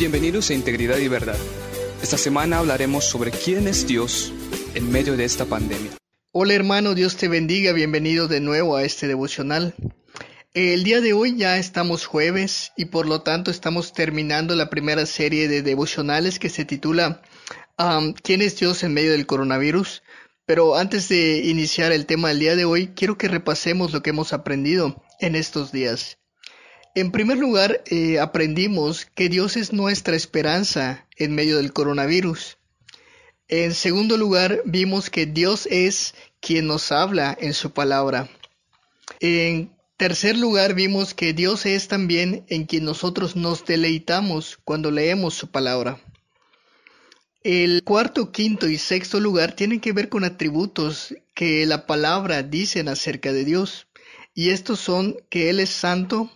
Bienvenidos a Integridad y Verdad. Esta semana hablaremos sobre quién es Dios en medio de esta pandemia. Hola hermano, Dios te bendiga, bienvenido de nuevo a este devocional. El día de hoy ya estamos jueves y por lo tanto estamos terminando la primera serie de devocionales que se titula um, ¿Quién es Dios en medio del coronavirus? Pero antes de iniciar el tema del día de hoy, quiero que repasemos lo que hemos aprendido en estos días. En primer lugar, eh, aprendimos que Dios es nuestra esperanza en medio del coronavirus. En segundo lugar, vimos que Dios es quien nos habla en su palabra. En tercer lugar, vimos que Dios es también en quien nosotros nos deleitamos cuando leemos su palabra. El cuarto, quinto y sexto lugar tienen que ver con atributos que la palabra dicen acerca de Dios. Y estos son que Él es santo,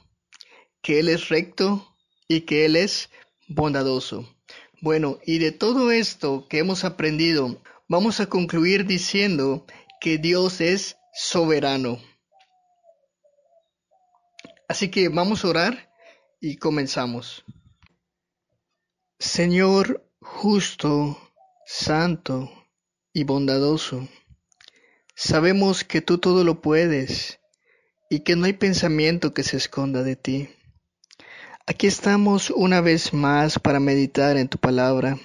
que Él es recto y que Él es bondadoso. Bueno, y de todo esto que hemos aprendido, vamos a concluir diciendo que Dios es soberano. Así que vamos a orar y comenzamos. Señor justo, santo y bondadoso, sabemos que tú todo lo puedes y que no hay pensamiento que se esconda de ti. Aquí estamos una vez más para meditar en tu palabra.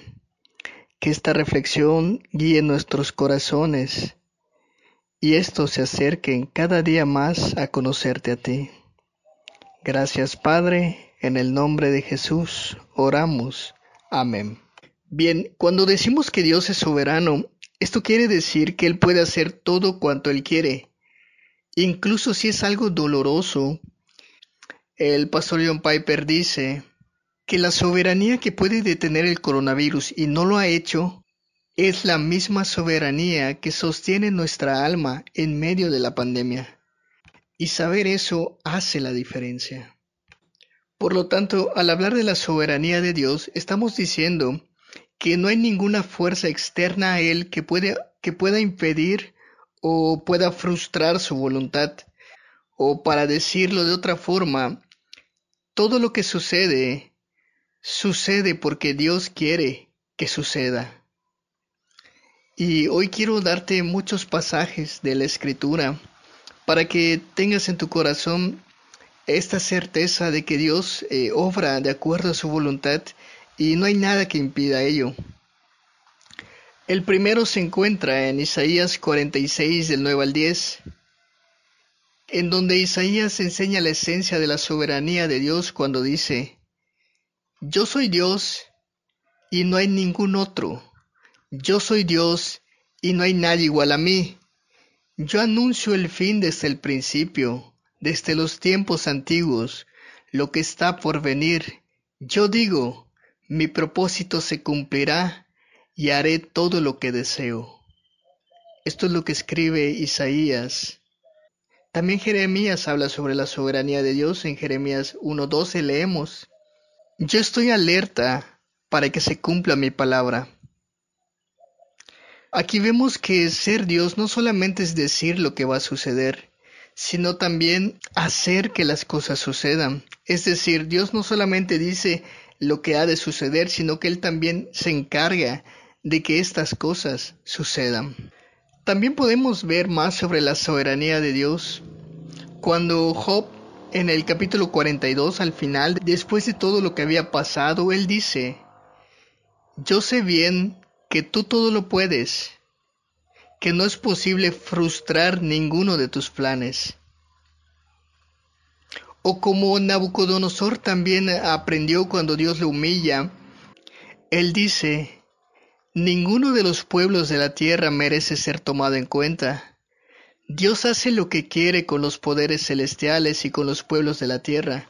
Que esta reflexión guíe nuestros corazones y estos se acerquen cada día más a conocerte a ti. Gracias Padre, en el nombre de Jesús oramos. Amén. Bien, cuando decimos que Dios es soberano, esto quiere decir que Él puede hacer todo cuanto Él quiere, incluso si es algo doloroso el pastor John Piper dice que la soberanía que puede detener el coronavirus y no lo ha hecho es la misma soberanía que sostiene nuestra alma en medio de la pandemia. Y saber eso hace la diferencia. Por lo tanto, al hablar de la soberanía de Dios, estamos diciendo que no hay ninguna fuerza externa a Él que, que pueda impedir o pueda frustrar su voluntad. O para decirlo de otra forma, todo lo que sucede, sucede porque Dios quiere que suceda. Y hoy quiero darte muchos pasajes de la Escritura para que tengas en tu corazón esta certeza de que Dios eh, obra de acuerdo a su voluntad y no hay nada que impida ello. El primero se encuentra en Isaías 46 del 9 al 10 en donde Isaías enseña la esencia de la soberanía de Dios cuando dice, Yo soy Dios y no hay ningún otro. Yo soy Dios y no hay nadie igual a mí. Yo anuncio el fin desde el principio, desde los tiempos antiguos, lo que está por venir. Yo digo, mi propósito se cumplirá y haré todo lo que deseo. Esto es lo que escribe Isaías también Jeremías habla sobre la soberanía de Dios. En Jeremías 1.12 leemos, Yo estoy alerta para que se cumpla mi palabra. Aquí vemos que ser Dios no solamente es decir lo que va a suceder, sino también hacer que las cosas sucedan. Es decir, Dios no solamente dice lo que ha de suceder, sino que Él también se encarga de que estas cosas sucedan. También podemos ver más sobre la soberanía de Dios cuando Job en el capítulo 42 al final, después de todo lo que había pasado, él dice, yo sé bien que tú todo lo puedes, que no es posible frustrar ninguno de tus planes. O como Nabucodonosor también aprendió cuando Dios le humilla, él dice, Ninguno de los pueblos de la tierra merece ser tomado en cuenta. Dios hace lo que quiere con los poderes celestiales y con los pueblos de la tierra.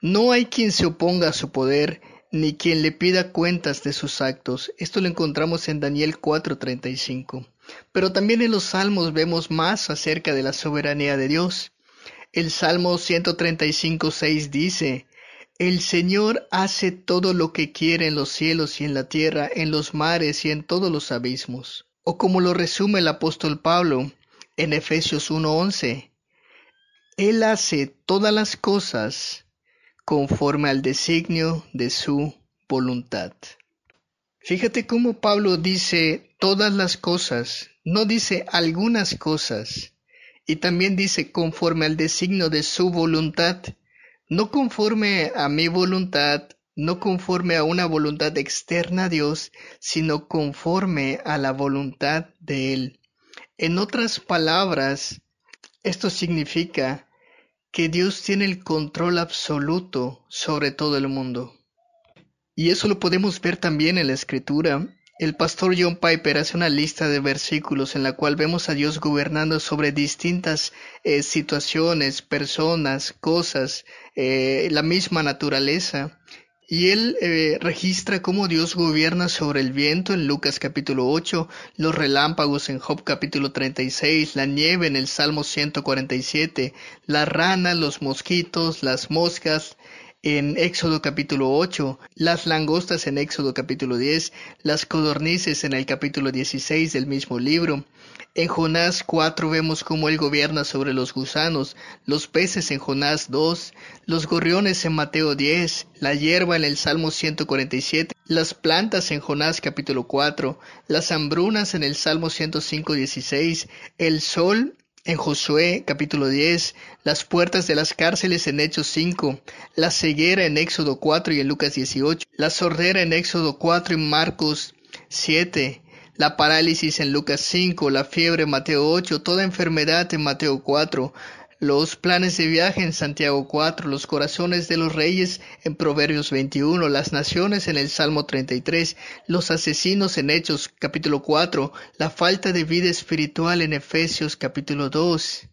No hay quien se oponga a su poder, ni quien le pida cuentas de sus actos. Esto lo encontramos en Daniel 4:35. Pero también en los salmos vemos más acerca de la soberanía de Dios. El Salmo 135:6 dice, el Señor hace todo lo que quiere en los cielos y en la tierra, en los mares y en todos los abismos. O como lo resume el apóstol Pablo en Efesios 1:11, Él hace todas las cosas conforme al designio de su voluntad. Fíjate cómo Pablo dice todas las cosas, no dice algunas cosas, y también dice conforme al designio de su voluntad, no conforme a mi voluntad, no conforme a una voluntad externa a Dios, sino conforme a la voluntad de Él. En otras palabras, esto significa que Dios tiene el control absoluto sobre todo el mundo. Y eso lo podemos ver también en la escritura. El pastor John Piper hace una lista de versículos en la cual vemos a Dios gobernando sobre distintas eh, situaciones, personas, cosas, eh, la misma naturaleza. Y él eh, registra cómo Dios gobierna sobre el viento en Lucas capítulo 8, los relámpagos en Job capítulo 36, la nieve en el Salmo 147, la rana, los mosquitos, las moscas en Éxodo capítulo 8, las langostas en Éxodo capítulo 10, las codornices en el capítulo 16 del mismo libro, en Jonás 4 vemos cómo él gobierna sobre los gusanos, los peces en Jonás 2, los gorriones en Mateo 10, la hierba en el Salmo 147, las plantas en Jonás capítulo 4, las hambrunas en el Salmo 105 16, el sol en Josué capítulo 10, las puertas de las cárceles en Hechos 5, la ceguera en Éxodo 4 y en Lucas 18, la sordera en Éxodo 4 y Marcos 7, la parálisis en Lucas 5, la fiebre en Mateo 8, toda enfermedad en Mateo 4, los planes de viaje en Santiago 4, los corazones de los reyes en Proverbios 21, las naciones en el Salmo 33, los asesinos en Hechos capítulo 4, la falta de vida espiritual en Efesios capítulo 2.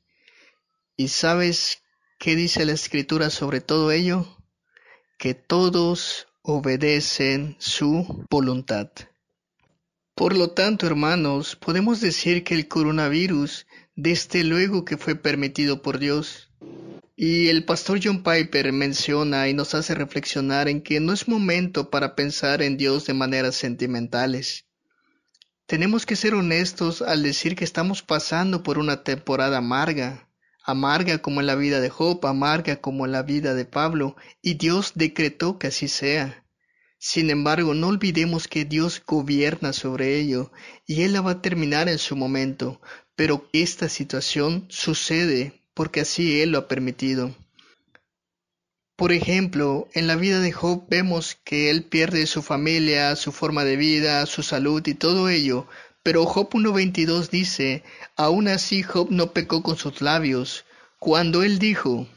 ¿Y sabes qué dice la escritura sobre todo ello? Que todos obedecen su voluntad. Por lo tanto, hermanos, podemos decir que el coronavirus, desde luego que fue permitido por Dios. Y el pastor John Piper menciona y nos hace reflexionar en que no es momento para pensar en Dios de maneras sentimentales. Tenemos que ser honestos al decir que estamos pasando por una temporada amarga, amarga como en la vida de Job, amarga como en la vida de Pablo, y Dios decretó que así sea. Sin embargo, no olvidemos que Dios gobierna sobre ello y Él la va a terminar en su momento, pero esta situación sucede porque así Él lo ha permitido. Por ejemplo, en la vida de Job vemos que él pierde su familia, su forma de vida, su salud y todo ello, pero Job 1.22 dice, aún así Job no pecó con sus labios, cuando él dijo,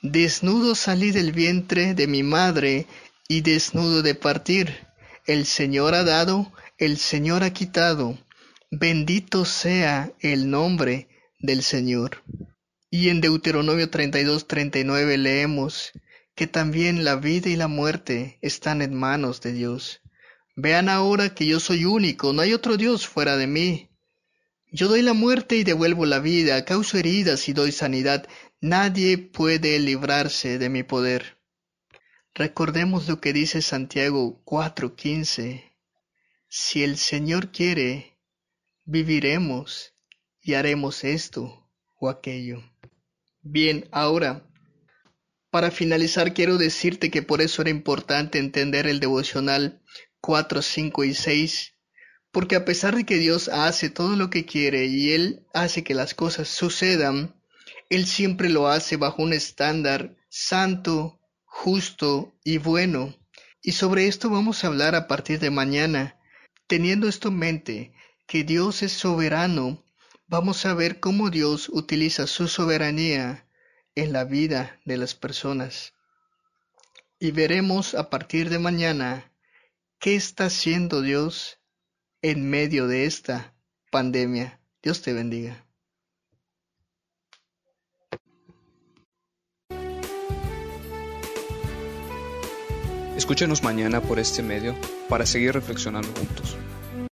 Desnudo salí del vientre de mi madre y desnudo de partir. El Señor ha dado, el Señor ha quitado. Bendito sea el nombre del Señor. Y en Deuteronomio 32, 39 leemos que también la vida y la muerte están en manos de Dios. Vean ahora que yo soy único, no hay otro Dios fuera de mí. Yo doy la muerte y devuelvo la vida, causo heridas y doy sanidad. Nadie puede librarse de mi poder. Recordemos lo que dice Santiago 4:15. Si el Señor quiere, viviremos y haremos esto o aquello. Bien, ahora, para finalizar quiero decirte que por eso era importante entender el devocional 4, 5 y 6, porque a pesar de que Dios hace todo lo que quiere y Él hace que las cosas sucedan, Él siempre lo hace bajo un estándar santo, justo y bueno. Y sobre esto vamos a hablar a partir de mañana. Teniendo esto en mente, que Dios es soberano, vamos a ver cómo Dios utiliza su soberanía en la vida de las personas. Y veremos a partir de mañana qué está haciendo Dios en medio de esta pandemia. Dios te bendiga. Escúchenos mañana por este medio para seguir reflexionando juntos.